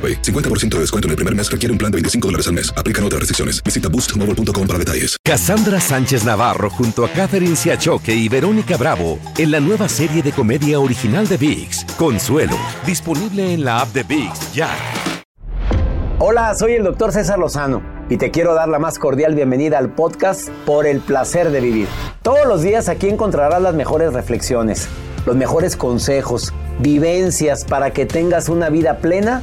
AroPay. 50% de descuento en el primer mes requiere un plan de 25 dólares al mes. Aplican otras restricciones. Visita boostmobile.com para detalles. Cassandra Sánchez Navarro junto a Catherine Siachoque y Verónica Bravo en la nueva serie de comedia original de VIX, Consuelo, disponible en la app de VIX ya. Hola, soy el doctor César Lozano y te quiero dar la más cordial bienvenida al podcast Por el placer de vivir. Todos los días aquí encontrarás las mejores reflexiones, los mejores consejos, vivencias para que tengas una vida plena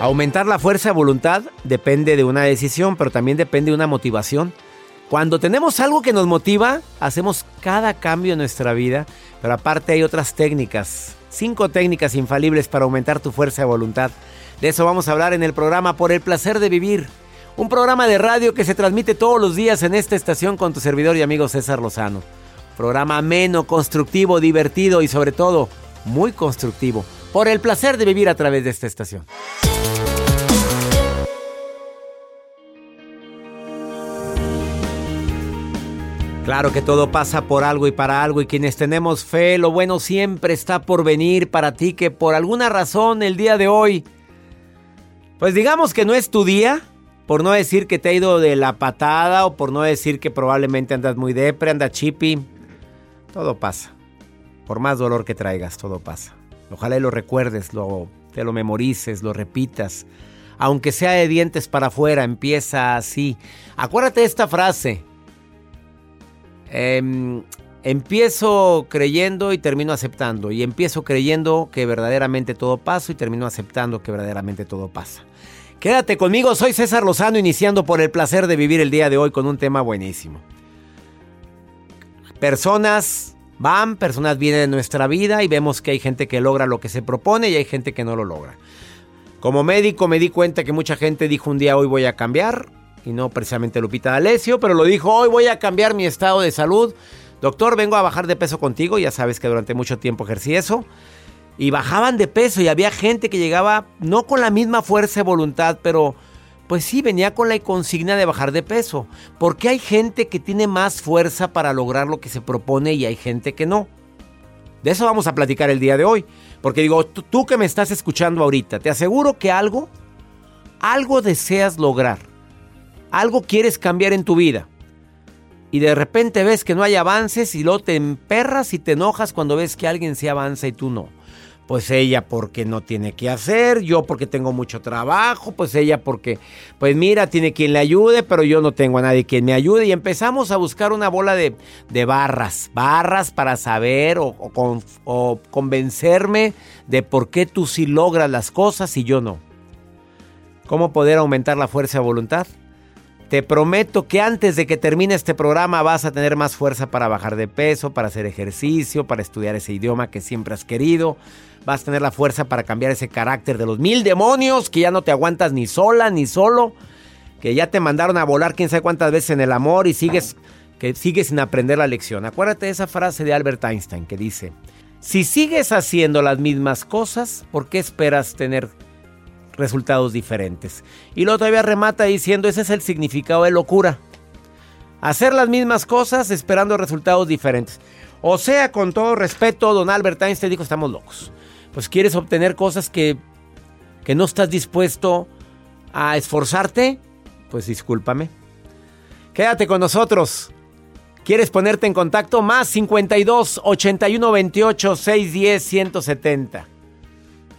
Aumentar la fuerza de voluntad depende de una decisión, pero también depende de una motivación. Cuando tenemos algo que nos motiva, hacemos cada cambio en nuestra vida, pero aparte hay otras técnicas, cinco técnicas infalibles para aumentar tu fuerza de voluntad. De eso vamos a hablar en el programa Por el placer de vivir, un programa de radio que se transmite todos los días en esta estación con tu servidor y amigo César Lozano. Programa ameno, constructivo, divertido y sobre todo muy constructivo. Por el placer de vivir a través de esta estación. Claro que todo pasa por algo y para algo y quienes tenemos fe, lo bueno siempre está por venir para ti que por alguna razón el día de hoy, pues digamos que no es tu día, por no decir que te ha ido de la patada o por no decir que probablemente andas muy depre, andas chippy, todo pasa. Por más dolor que traigas, todo pasa. Ojalá lo recuerdes, te lo memorices, lo repitas. Aunque sea de dientes para afuera, empieza así. Acuérdate de esta frase. Em, empiezo creyendo y termino aceptando. Y empiezo creyendo que verdaderamente todo pasa y termino aceptando que verdaderamente todo pasa. Quédate conmigo, soy César Lozano, iniciando por el placer de vivir el día de hoy con un tema buenísimo. Personas van, personas vienen de nuestra vida y vemos que hay gente que logra lo que se propone y hay gente que no lo logra. Como médico me di cuenta que mucha gente dijo un día hoy voy a cambiar y no precisamente Lupita D'Alessio, pero lo dijo, hoy voy a cambiar mi estado de salud. Doctor, vengo a bajar de peso contigo, ya sabes que durante mucho tiempo ejercí eso. Y bajaban de peso y había gente que llegaba no con la misma fuerza de voluntad, pero pues sí, venía con la consigna de bajar de peso. Porque hay gente que tiene más fuerza para lograr lo que se propone y hay gente que no. De eso vamos a platicar el día de hoy. Porque digo, tú, que me estás escuchando ahorita, te aseguro que algo, algo deseas lograr algo quieres cambiar en tu vida y de repente ves que no hay avances y luego te emperras y te enojas cuando ves que alguien se avanza y tú no. Pues ella porque no tiene que hacer, yo porque tengo mucho trabajo, pues ella porque, pues mira, tiene quien le ayude, pero yo no tengo a nadie quien me ayude. Y empezamos a buscar una bola de, de barras, barras para saber o, o convencerme de por qué tú sí logras las cosas y yo no. ¿Cómo poder aumentar la fuerza de voluntad? Te prometo que antes de que termine este programa vas a tener más fuerza para bajar de peso, para hacer ejercicio, para estudiar ese idioma que siempre has querido. Vas a tener la fuerza para cambiar ese carácter de los mil demonios que ya no te aguantas ni sola ni solo, que ya te mandaron a volar quién sabe cuántas veces en el amor y sigues que sigues sin aprender la lección. Acuérdate de esa frase de Albert Einstein que dice, si sigues haciendo las mismas cosas, ¿por qué esperas tener resultados diferentes. Y luego todavía remata diciendo, ese es el significado de locura. Hacer las mismas cosas esperando resultados diferentes. O sea, con todo respeto, don Albert Einstein dijo, estamos locos. Pues quieres obtener cosas que, que no estás dispuesto a esforzarte, pues discúlpame. Quédate con nosotros. ¿Quieres ponerte en contacto? Más 52 81 28 610 170.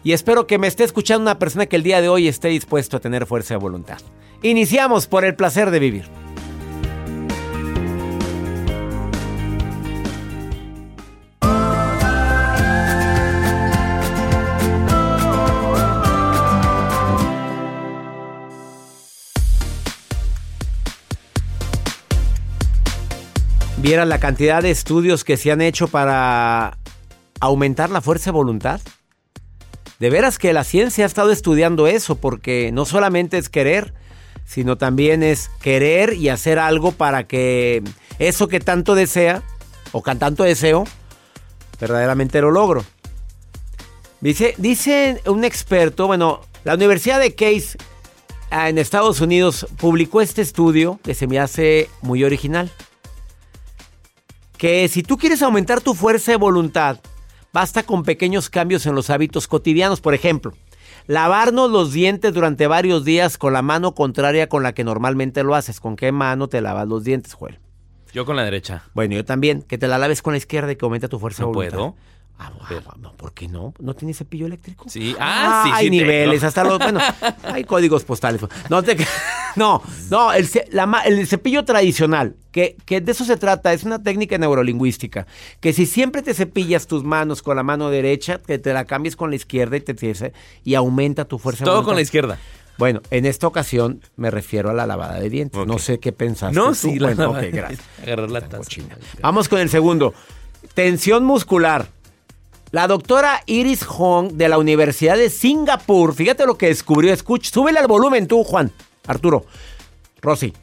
Y espero que me esté escuchando una persona que el día de hoy esté dispuesto a tener fuerza de voluntad. Iniciamos por el placer de vivir. Viera la cantidad de estudios que se han hecho para aumentar la fuerza de voluntad. De veras que la ciencia ha estado estudiando eso, porque no solamente es querer, sino también es querer y hacer algo para que eso que tanto desea, o que tanto deseo, verdaderamente lo logro. Dice, dice un experto, bueno, la Universidad de Case ah, en Estados Unidos publicó este estudio que se me hace muy original que si tú quieres aumentar tu fuerza de voluntad, basta con pequeños cambios en los hábitos cotidianos. Por ejemplo, lavarnos los dientes durante varios días con la mano contraria con la que normalmente lo haces. ¿Con qué mano te lavas los dientes, Joel? Yo con la derecha. Bueno, yo también. Que te la laves con la izquierda y que aumente tu fuerza ¿No de voluntad. puedo? Ah, ah, no, ¿por qué no? ¿No tienes cepillo eléctrico? Sí. Ah, sí, Hay sí niveles, tengo. hasta los... Bueno, hay códigos postales. No, te, no, no el, la cepillo tradicional, que, que de eso se trata, es una técnica neurolingüística, que si siempre te cepillas tus manos con la mano derecha, que te la cambies con la izquierda y, te, y aumenta tu fuerza Todo con la izquierda. Bueno, en esta ocasión me refiero a la lavada de dientes. No sé qué pensaste No, tú. sí, la bueno, lavada ok, de gracias. Agarrar la taza. Vamos con el segundo. Tensión muscular. La doctora Iris Hong de la Universidad de Singapur, fíjate lo que descubrió. Escucha, súbele al volumen tú, Juan. Arturo. Rosy.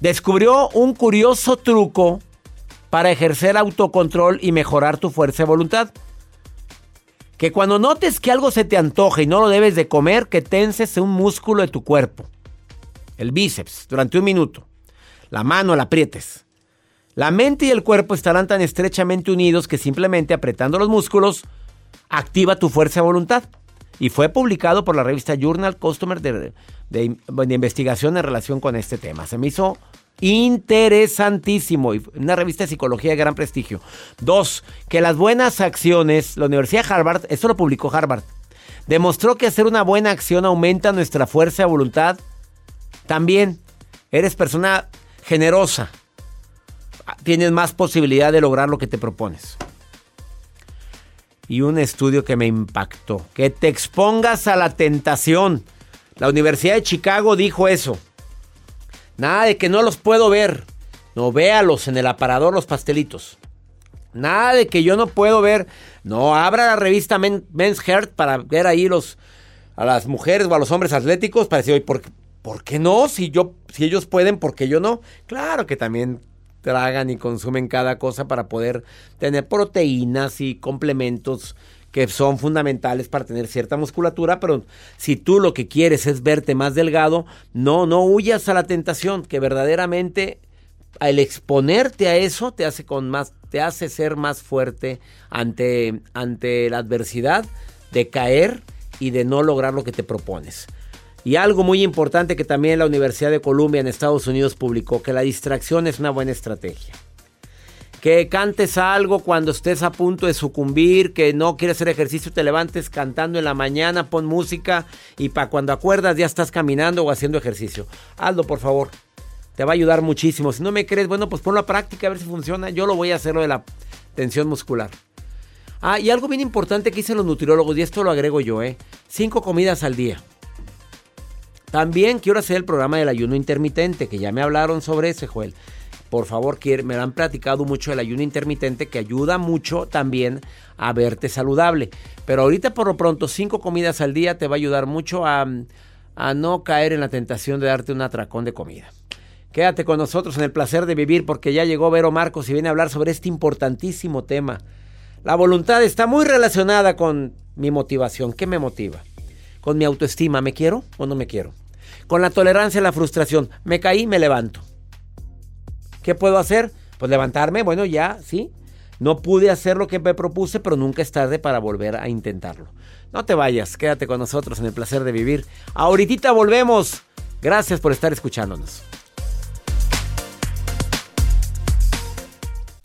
Descubrió un curioso truco para ejercer autocontrol y mejorar tu fuerza de voluntad. Que cuando notes que algo se te antoja y no lo debes de comer, que tenses un músculo de tu cuerpo. El bíceps, durante un minuto. La mano la aprietes. La mente y el cuerpo estarán tan estrechamente unidos que simplemente apretando los músculos activa tu fuerza de voluntad. Y fue publicado por la revista Journal Customer de, de- investigación en relación con este tema. Se me hizo interesantísimo. Una revista de psicología de gran prestigio. Dos, que las buenas acciones, la Universidad de Harvard, esto lo publicó Harvard, demostró que hacer una buena acción aumenta nuestra fuerza de voluntad. También eres persona generosa. Tienes más posibilidad de lograr lo que te propones. Y un estudio que me impactó. Que te expongas a la tentación. La Universidad de Chicago dijo eso. Nada de que no los puedo ver. No véalos en el aparador los pastelitos. Nada de que yo no puedo ver. No, abra la revista Men- Men's Health para ver ahí los, a las mujeres o a los hombres atléticos para decir, ¿por, por qué no? Si, yo, si ellos pueden, ¿por qué yo no? Claro que también tragan y consumen cada cosa para poder tener proteínas y complementos que son fundamentales para tener cierta musculatura, pero si tú lo que quieres es verte más delgado, no, no huyas a la tentación, que verdaderamente al exponerte a eso te hace con más te hace ser más fuerte ante ante la adversidad de caer y de no lograr lo que te propones. Y algo muy importante que también la Universidad de Columbia en Estados Unidos publicó que la distracción es una buena estrategia. Que cantes algo cuando estés a punto de sucumbir, que no quieres hacer ejercicio, te levantes cantando en la mañana, pon música y para cuando acuerdas ya estás caminando o haciendo ejercicio. Hazlo, por favor. Te va a ayudar muchísimo. Si no me crees, bueno, pues ponlo a práctica a ver si funciona. Yo lo voy a hacer lo de la tensión muscular. Ah, y algo bien importante que dicen los nutriólogos, y esto lo agrego yo, ¿eh? Cinco comidas al día. También quiero hacer el programa del ayuno intermitente, que ya me hablaron sobre ese, Joel. Por favor, me han platicado mucho del ayuno intermitente, que ayuda mucho también a verte saludable. Pero ahorita, por lo pronto, cinco comidas al día te va a ayudar mucho a, a no caer en la tentación de darte un atracón de comida. Quédate con nosotros en el placer de vivir porque ya llegó Vero Marcos y viene a hablar sobre este importantísimo tema. La voluntad está muy relacionada con mi motivación. ¿Qué me motiva? Con mi autoestima. ¿Me quiero o no me quiero? Con la tolerancia a la frustración. Me caí, me levanto. ¿Qué puedo hacer? Pues levantarme, bueno, ya, sí. No pude hacer lo que me propuse, pero nunca es tarde para volver a intentarlo. No te vayas, quédate con nosotros en el placer de vivir. Ahorita volvemos. Gracias por estar escuchándonos.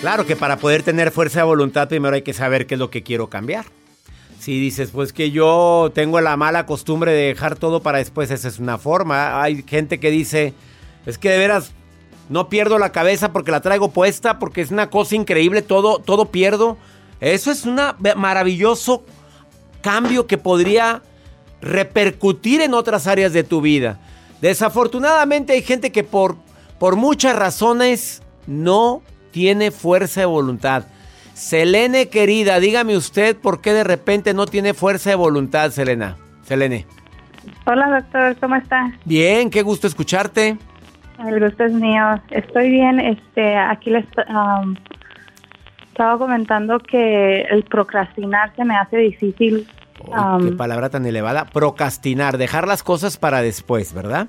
Claro que para poder tener fuerza de voluntad primero hay que saber qué es lo que quiero cambiar. Si dices, pues que yo tengo la mala costumbre de dejar todo para después, esa es una forma. Hay gente que dice, es que de veras no pierdo la cabeza porque la traigo puesta, porque es una cosa increíble, todo, todo pierdo. Eso es un maravilloso cambio que podría repercutir en otras áreas de tu vida. Desafortunadamente hay gente que por, por muchas razones no tiene fuerza de voluntad. Selene, querida, dígame usted por qué de repente no tiene fuerza de voluntad, Selena. Selene. Hola, doctor, ¿cómo está? Bien, qué gusto escucharte. El gusto es mío. Estoy bien. Este, aquí les um, estaba comentando que el procrastinar se me hace difícil. Uy, um, qué palabra tan elevada. Procrastinar, dejar las cosas para después, ¿verdad?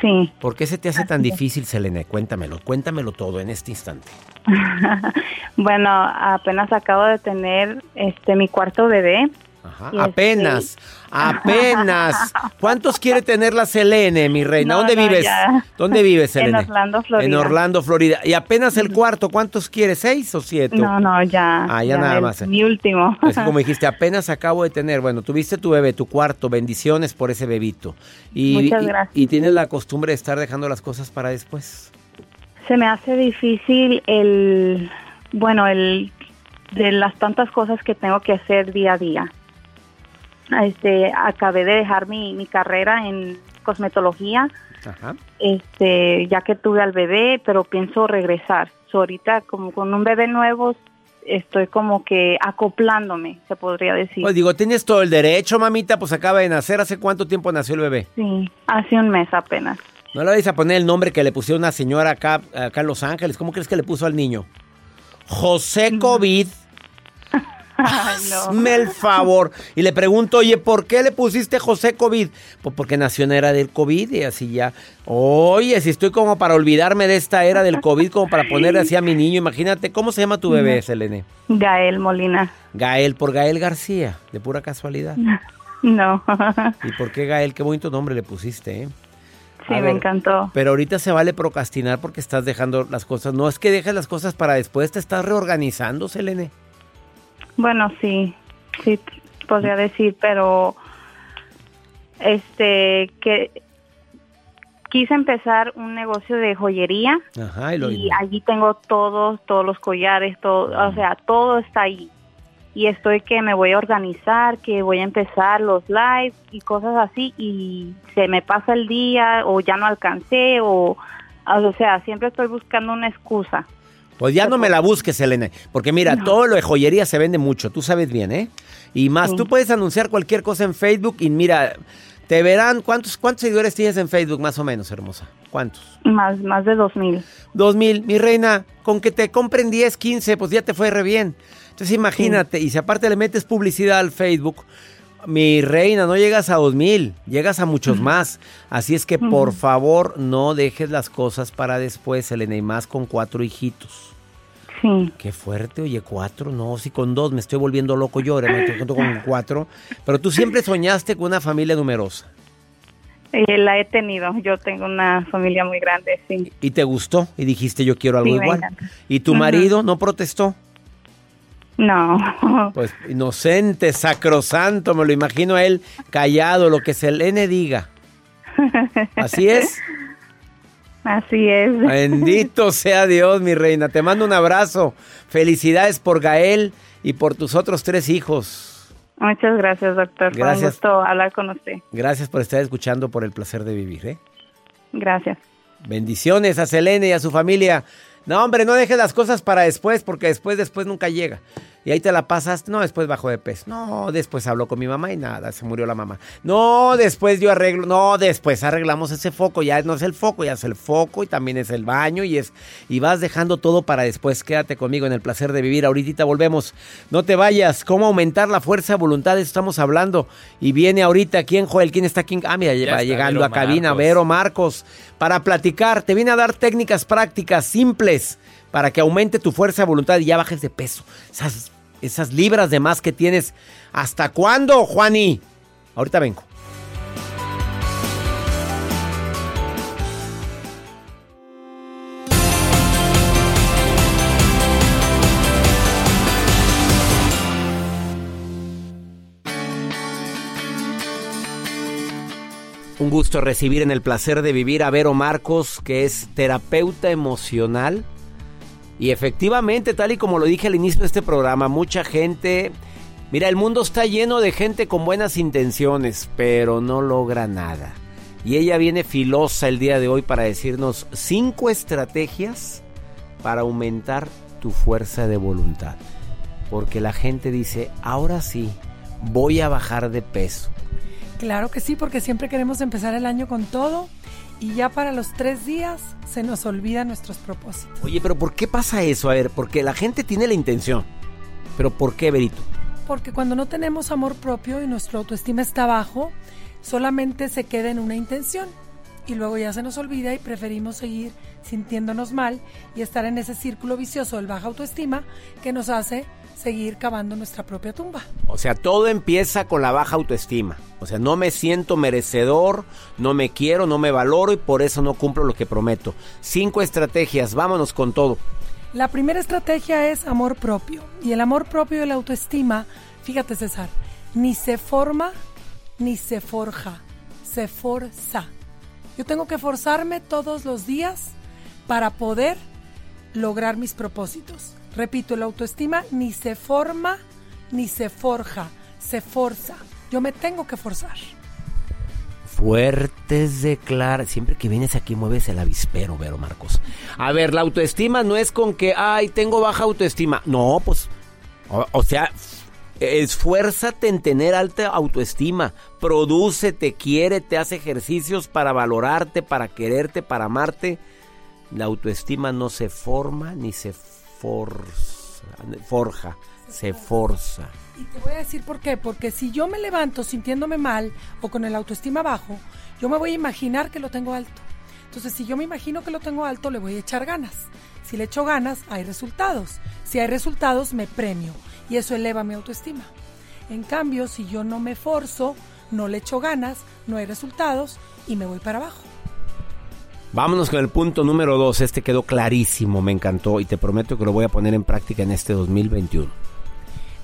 Sí. ¿Por qué se te hace tan difícil, Selene? Cuéntamelo, cuéntamelo todo en este instante. bueno, apenas acabo de tener este mi cuarto bebé. Ajá, este- apenas, apenas. ¿Cuántos quiere tener la Selene, mi reina? No, ¿Dónde no, vives? ya. ¿Dónde vives, En Selene? Orlando, Florida. En Orlando, Florida. Y apenas el cuarto, ¿cuántos quiere? ¿Seis o siete? No, no, ya. Ah, ya nada el- más. Mi último. Es como dijiste, apenas acabo de tener, bueno, tuviste tu bebé, tu cuarto, bendiciones por ese bebito. Y, Muchas y- gracias. y tienes la costumbre de estar dejando las cosas para después. Se me hace difícil el, bueno, el de las tantas cosas que tengo que hacer día a día. Este, acabé de dejar mi, mi carrera en cosmetología, Ajá. este, ya que tuve al bebé, pero pienso regresar. So, ahorita como con un bebé nuevo estoy como que acoplándome, se podría decir. Pues digo, tienes todo el derecho, mamita, pues acaba de nacer. ¿Hace cuánto tiempo nació el bebé? Sí, hace un mes apenas. No le vais a poner el nombre que le pusieron una señora acá, acá en Los Ángeles. ¿Cómo crees que le puso al niño? José COVID. Ay, no. Hazme el favor. Y le pregunto, oye, ¿por qué le pusiste José COVID? Pues porque nació en la era del COVID y así ya. Oye, si estoy como para olvidarme de esta era del COVID, como para ponerle así a mi niño. Imagínate, ¿cómo se llama tu bebé, Selene? Gael Molina. Gael, por Gael García, de pura casualidad. No, ¿Y por qué Gael? Qué bonito nombre le pusiste, ¿eh? sí, me encantó. Pero ahorita se vale procrastinar porque estás dejando las cosas. No es que dejes las cosas para después, te estás reorganizando, Selene. Bueno, sí, sí, podría decir, pero este, que quise empezar un negocio de joyería Ajá, y lo y allí tengo todos, todos los collares, todo, o sea, todo está ahí. Y estoy que me voy a organizar, que voy a empezar los lives y cosas así y se me pasa el día o ya no alcancé o, o sea, siempre estoy buscando una excusa. Pues ya no me la busques, Selene. Porque mira, todo lo de joyería se vende mucho, tú sabes bien, ¿eh? Y más, Sí. tú puedes anunciar cualquier cosa en Facebook y mira, te verán. ¿Cuántos, cuántos seguidores tienes en Facebook, más o menos, hermosa? ¿Cuántos? Más, más de dos mil. Dos mil. Mi reina, con que te compren 10, 15, pues ya te fue re bien. Entonces imagínate, y si aparte le metes publicidad al Facebook, mi reina, no llegas a dos mil, llegas a muchos más. Así es que por favor no dejes las cosas para después, Elena, y más con cuatro hijitos. Sí. Qué fuerte, oye, cuatro, no, si con dos me estoy volviendo loco yo, ahora me estoy con cuatro. Pero tú siempre soñaste con una familia numerosa. Eh, la he tenido. Yo tengo una familia muy grande, sí. ¿Y te gustó? Y dijiste, yo quiero algo Sí, igual. ¿Y tu marido no protestó? No. Pues inocente, sacrosanto, me lo imagino a él callado, lo que se le diga. Así es. Así es. Bendito sea Dios, mi reina. Te mando un abrazo. Felicidades por Gael y por tus otros tres hijos. Muchas gracias, doctor. Fue un Gracias. gusto hablar con usted. Gracias por estar escuchando por el placer de vivir. ¿eh? Gracias. Bendiciones a Selene y a su familia. No, hombre, no dejes las cosas para después, porque después, después nunca llega. Y ahí te la pasas. No, después bajo de peso. No, después habló con mi mamá y nada, se murió la mamá. No, después yo arreglo. No, después arreglamos ese foco. Ya no es el foco, ya es el foco y también es el baño y es. Y vas dejando todo para después. Quédate conmigo en el placer de vivir. Ahorita volvemos. No te vayas. ¿Cómo aumentar la fuerza de voluntad? De eso estamos hablando. Y viene ahorita. ¿Quién, Joel? ¿Quién está aquí? Ah, mira, Ya llegando Vero a cabina. Marcos. Vero Marcos. Para platicar. Te viene a dar técnicas prácticas simples para que aumente tu fuerza de voluntad y ya bajes de peso. Esas, libras de más que tienes. ¿Hasta cuándo, Juani? Ahorita vengo. Un gusto recibir en el placer de vivir a Vero Marcos, que es terapeuta emocional. Y efectivamente, tal y como lo dije al inicio de este programa, mucha gente... Mira, el mundo está lleno de gente con buenas intenciones, pero no logra nada. Y ella viene filosa el día de hoy para decirnos cinco estrategias para aumentar tu fuerza de voluntad. Porque la gente dice, ahora sí, voy a bajar de peso. Claro que sí, porque siempre queremos empezar el año con todo y ya para los tres días se nos olvidan nuestros propósitos. Oye, pero ¿por qué pasa eso? A ver, porque la gente tiene la intención. Pero ¿por qué, Berito? Porque cuando no tenemos amor propio y nuestra autoestima está bajo, solamente se queda en una intención y luego ya se nos olvida y preferimos seguir sintiéndonos mal y estar en ese círculo vicioso del baja autoestima que nos hace seguir cavando nuestra propia tumba. O sea, todo empieza con la baja autoestima. O sea, no me siento merecedor, no me quiero, no me valoro y por eso no cumplo lo que prometo. Cinco estrategias, vámonos con todo. La primera estrategia es amor propio. Y el amor propio y la autoestima, fíjate César, ni se forma ni se forja, se forza. Yo tengo que forzarme todos los días para poder lograr mis propósitos. Repito, la autoestima ni se forma ni se forja, se forza. Yo me tengo que forzar. Fuertes declaraciones. Siempre que vienes aquí mueves el avispero, Vero Marcos. A ver, la autoestima no es con que, ay, tengo baja autoestima. No, pues, o, sea, esfuérzate en tener alta autoestima. Prodúcete, quiérete, haz ejercicios para valorarte, para quererte, para amarte. La autoestima no se forma ni se forza, forja, se forza. Y te voy a decir por qué. Porque si yo me levanto sintiéndome mal o con el autoestima bajo, yo me voy a imaginar que lo tengo alto. Entonces, si yo me imagino que lo tengo alto, le voy a echar ganas. Si le echo ganas, hay resultados. Si hay resultados, me premio. Y eso eleva mi autoestima. En cambio, si yo no me forzo, no le echo ganas, no hay resultados y me voy para abajo. Vámonos con el punto número dos. Este quedó clarísimo, me encantó y te prometo que lo voy a poner en práctica en este 2021.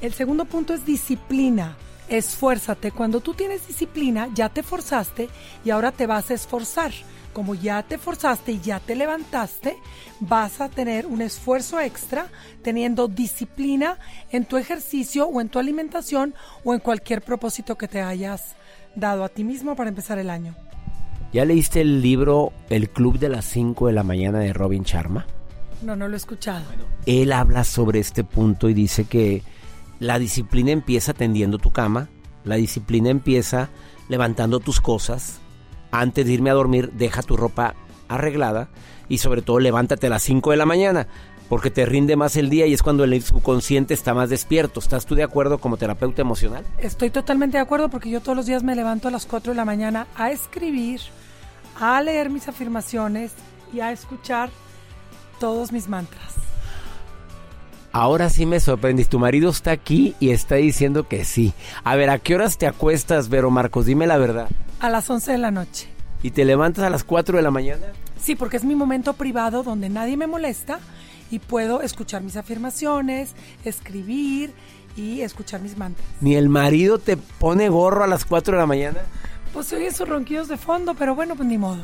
El segundo punto es disciplina. Esfuérzate. Cuando tú tienes disciplina, ya te forzaste y ahora te vas a esforzar. Como ya te forzaste y ya te levantaste, vas a tener un esfuerzo extra teniendo disciplina en tu ejercicio o en tu alimentación o en cualquier propósito que te hayas dado a ti mismo para empezar el año. ¿Ya leíste el libro El Club de las 5 de la mañana de Robin Sharma? No, no lo he escuchado. Él habla sobre este punto y dice que la disciplina empieza tendiendo tu cama, la disciplina empieza levantando tus cosas, antes de irme a dormir deja tu ropa arreglada y sobre todo levántate a las 5 de la mañana. Porque te rinde más el día y es cuando el subconsciente está más despierto. ¿Estás tú de acuerdo como terapeuta emocional? Estoy totalmente de acuerdo porque yo todos los días me levanto a las 4 de la mañana a escribir, a leer mis afirmaciones y a escuchar todos mis mantras. Ahora sí me sorprendiste. Tu marido está aquí y está diciendo que sí. A ver, ¿a qué horas te acuestas, Vero Marcos? Dime la verdad. A las 11 de la noche. ¿Y te levantas a las 4 de la mañana? Sí, porque es mi momento privado donde nadie me molesta y puedo escuchar mis afirmaciones, escribir y escuchar mis mantras. ¿Ni el marido te pone gorro a las 4 de la mañana? Pues oye esos ronquidos de fondo, pero bueno, pues ni modo.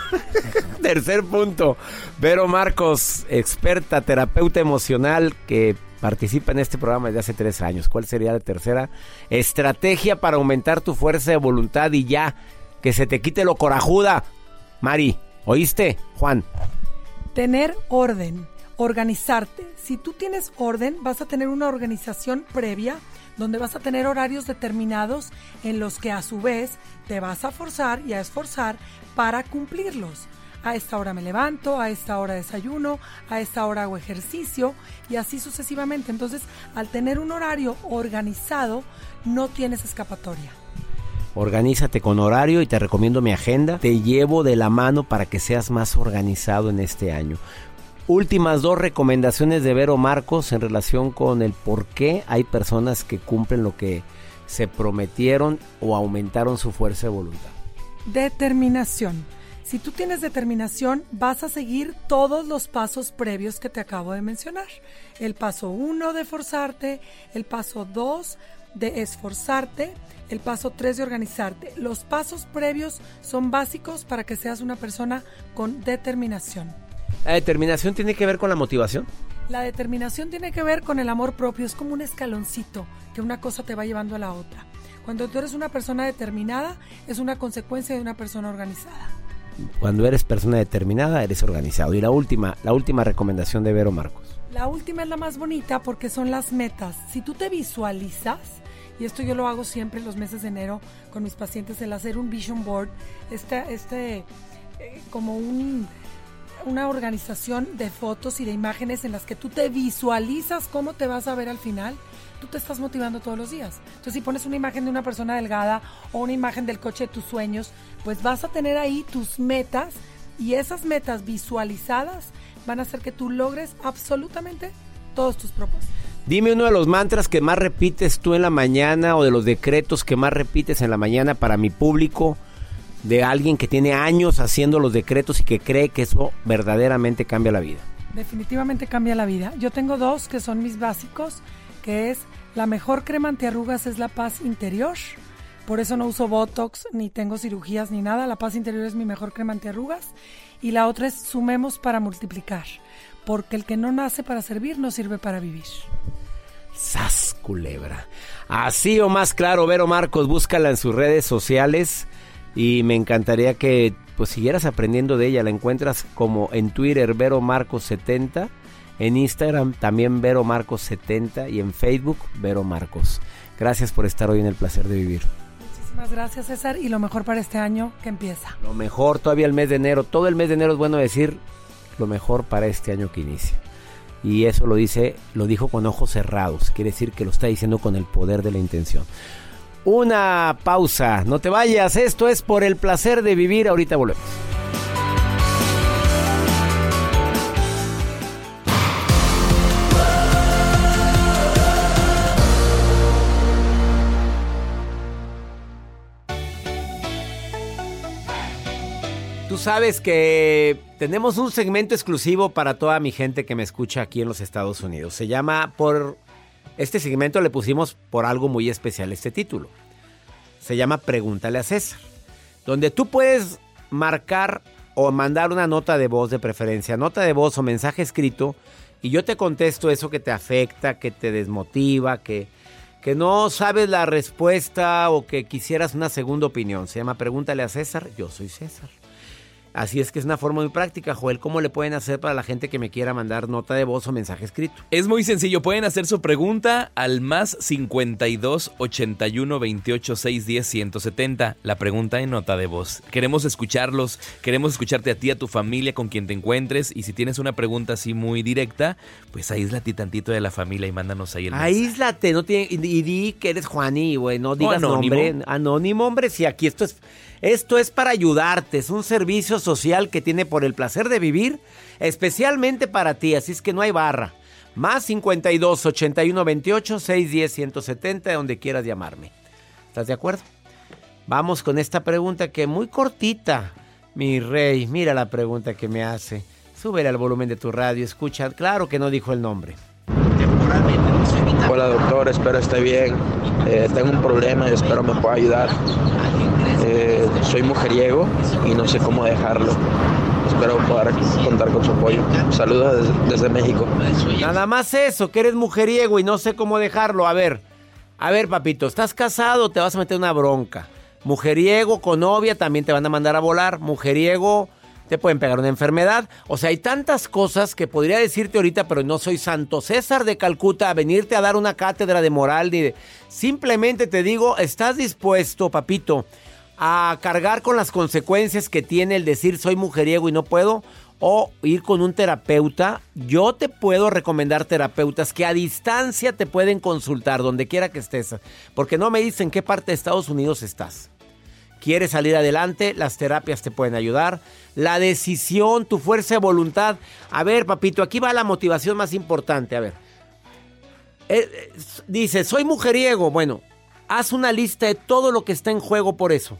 Tercer punto. Vero Marcos, experta, terapeuta emocional que participa en este programa desde hace tres años. ¿Cuál sería la tercera estrategia para aumentar tu fuerza de voluntad y ya que se te quite lo corajuda? Mari, ¿oíste? Juan. Tener orden, organizarte. Si tú tienes orden, vas a tener una organización previa donde vas a tener horarios determinados en los que a su vez te vas a forzar y a esforzar para cumplirlos. A esta hora me levanto, a esta hora desayuno, a esta hora hago ejercicio y así sucesivamente. Entonces, al tener un horario organizado, no tienes escapatoria. Organízate con horario y te recomiendo mi agenda. Te llevo de la mano para que seas más organizado en este año últimas dos recomendaciones de Vero Marcos en relación con el por qué hay personas que cumplen lo que se prometieron o aumentaron su fuerza de voluntad. Determinación. Si tú tienes determinación, vas a seguir todos los pasos previos que te acabo de mencionar. El paso uno de forzarte, el paso dos de esforzarte, el paso tres de organizarte. Los pasos previos son básicos para que seas una persona con determinación. ¿La determinación tiene que ver con la motivación? La determinación tiene que ver con el amor propio, es como un escaloncito que una cosa te va llevando a la otra. Cuando tú eres una persona determinada, es una consecuencia de una persona organizada. Cuando eres persona determinada, eres organizado. Y la última, la última recomendación de Vero Marcos. La última es la más bonita porque son las metas. Si tú te visualizas, y esto yo lo hago siempre en los meses de enero con mis pacientes, el hacer un vision board, este, este eh, como un una organización de fotos y de imágenes en las que tú te visualizas cómo te vas a ver al final, tú te estás motivando todos los días. Entonces, si pones una imagen de una persona delgada o una imagen del coche de tus sueños, pues vas a tener ahí tus metas y esas metas visualizadas van a hacer que tú logres absolutamente todos tus propósitos. Dime uno de los mantras que más repites tú en la mañana o de los decretos que más repites en la mañana para mi público de alguien que tiene años haciendo los decretos y que cree que eso verdaderamente cambia la vida? Definitivamente cambia la vida. Yo tengo dos que son mis básicos, que es la mejor crema antiarrugas es la paz interior. Por eso no uso Botox, ni tengo cirugías, ni nada. La paz interior es mi mejor crema antiarrugas. Y la otra es sumemos para multiplicar. Porque el que no nace para servir no sirve para vivir. Sas culebra. Así o más claro, Vero Marcos, búscala en sus redes sociales y me encantaría que pues siguieras aprendiendo de ella. La encuentras como en Twitter Vero Marcos 70, en Instagram también Vero Marcos 70 y en Facebook Vero Marcos. Gracias por estar hoy en el placer de vivir. Muchísimas gracias César y lo mejor para este año que empieza. Lo mejor todavía el mes de enero, todo el mes de enero es bueno decir lo mejor para este año que inicia. Y eso lo dice, lo dijo con ojos cerrados, quiere decir que lo está diciendo con el poder de la intención una pausa. No te vayas, esto es por el placer de vivir. Ahorita volvemos. Tú sabes que tenemos un segmento exclusivo para toda mi gente que me escucha aquí en los Estados Unidos. Se llama por este segmento le pusimos por algo muy especial este título. Se llama Pregúntale a César, donde tú puedes marcar o mandar una nota de voz de preferencia, nota de voz o mensaje escrito, y yo te contesto eso que te afecta, que te desmotiva, que, que no sabes la respuesta o que quisieras una segunda opinión. Se llama Pregúntale a César, yo soy César. Así es que es una forma muy práctica, Joel. ¿Cómo le pueden hacer para la gente que me quiera mandar nota de voz o mensaje escrito? Es muy sencillo, pueden hacer su pregunta al más 52 81 28 610 170. La pregunta en nota de voz. Queremos escucharlos, queremos escucharte a ti, a tu familia, con quien te encuentres. Y si tienes una pregunta así muy directa, pues aíslate tantito de la familia y mándanos ahí el mensaje. Aíslate, no tiene, y y di que eres Juani, güey, no digas anónimo. nombre. Anónimo, hombre, si aquí esto es, esto es para ayudarte, es un servicio social que tiene por el placer de vivir, especialmente para ti, así es que no hay barra. Más 52 81 28 610 170, donde quieras llamarme. ¿Estás de acuerdo? Vamos con esta pregunta que es muy cortita. Mi rey, mira la pregunta que me hace. Súbele al volumen de tu radio, escucha. Claro que no dijo el nombre. Hola doctor, espero esté bien. Eh, tengo un problema y espero me pueda ayudar. Soy mujeriego y no sé cómo dejarlo. Espero poder contar con su apoyo. Saludos desde, México. Nada más eso, que eres mujeriego y no sé cómo dejarlo. A ver, a ver, papito, ¿estás casado? Te vas a meter una bronca. Mujeriego con novia también te van a mandar a volar. Mujeriego te pueden pegar una enfermedad. O sea, hay tantas cosas que podría decirte ahorita, pero no soy Santo César de Calcuta a venirte a dar una cátedra de moral ni de... Simplemente te digo, ¿estás dispuesto, papito, a cargar con las consecuencias que tiene el decir soy mujeriego y no puedo? O ir con un terapeuta. Yo te puedo recomendar terapeutas que a distancia te pueden consultar, donde quiera que estés. Porque no me dicen en qué parte de Estados Unidos estás quieres salir adelante, las terapias te pueden ayudar. La decisión, tu fuerza de voluntad. A ver, papito, aquí va la motivación más importante. A ver. Eh, eh, dice, soy mujeriego. Bueno, haz una lista de todo lo que está en juego por eso.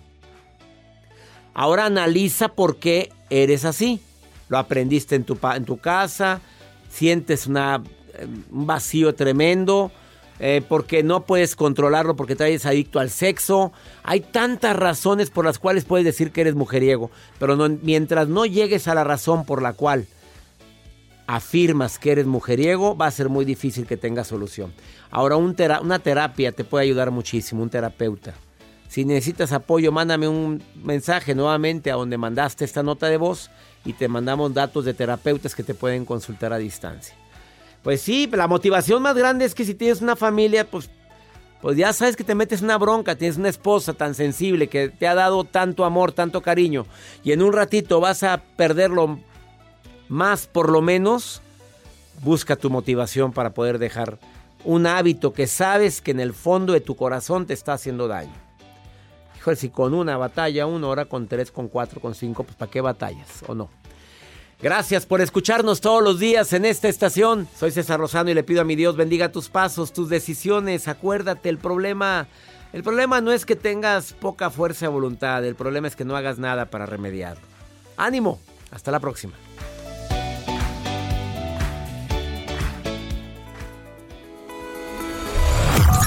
Ahora analiza por qué eres así. Lo aprendiste en tu, en tu casa, sientes una, eh, un vacío tremendo, eh, porque no puedes controlarlo, porque te eres adicto al sexo. Hay tantas razones por las cuales puedes decir que eres mujeriego, pero mientras no llegues a la razón por la cual afirmas que eres mujeriego, va a ser muy difícil que tengas solución. Ahora, una terapia te puede ayudar muchísimo, un terapeuta. Si necesitas apoyo, mándame un mensaje nuevamente a donde mandaste esta nota de voz y te mandamos datos de terapeutas que te pueden consultar a distancia. Pues sí, la motivación más grande es que si tienes una familia, pues, pues ya sabes que te metes una bronca, tienes una esposa tan sensible que te ha dado tanto amor, tanto cariño, y en un ratito vas a perderlo más por lo menos, busca tu motivación para poder dejar un hábito que sabes que en el fondo de tu corazón te está haciendo daño. Híjole, si con una batalla, una hora, con tres, con cuatro, con cinco, pues ¿para qué batallas? ¿O no? Gracias por escucharnos todos los días en esta estación. Soy César Rosano y le pido a mi Dios bendiga tus pasos, tus decisiones. Acuérdate, el problema, el problema no es que tengas poca fuerza de voluntad, el problema es que no hagas nada para remediarlo. Ánimo, hasta la próxima.